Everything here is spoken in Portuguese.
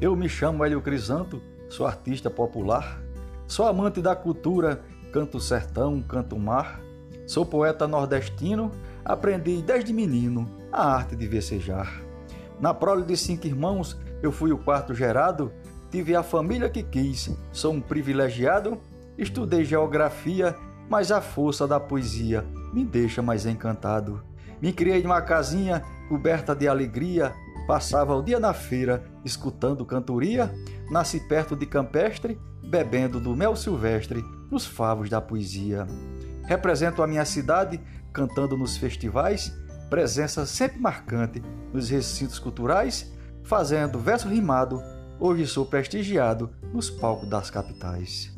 Eu me chamo Hélio Crisanto, sou artista popular, sou amante da cultura, canto sertão, canto mar, sou poeta nordestino, aprendi desde menino a arte de versejar. Na prole de cinco irmãos, eu fui o quarto gerado, tive a família que quis, sou um privilegiado, estudei geografia, mas a força da poesia me deixa mais encantado. Me criei numa casinha coberta de alegria, passava o dia na feira escutando cantoria, nasci perto de campestre, bebendo do mel silvestre nos favos da poesia. Represento a minha cidade cantando nos festivais, presença sempre marcante nos recintos culturais, fazendo verso rimado, hoje sou prestigiado nos palcos das capitais.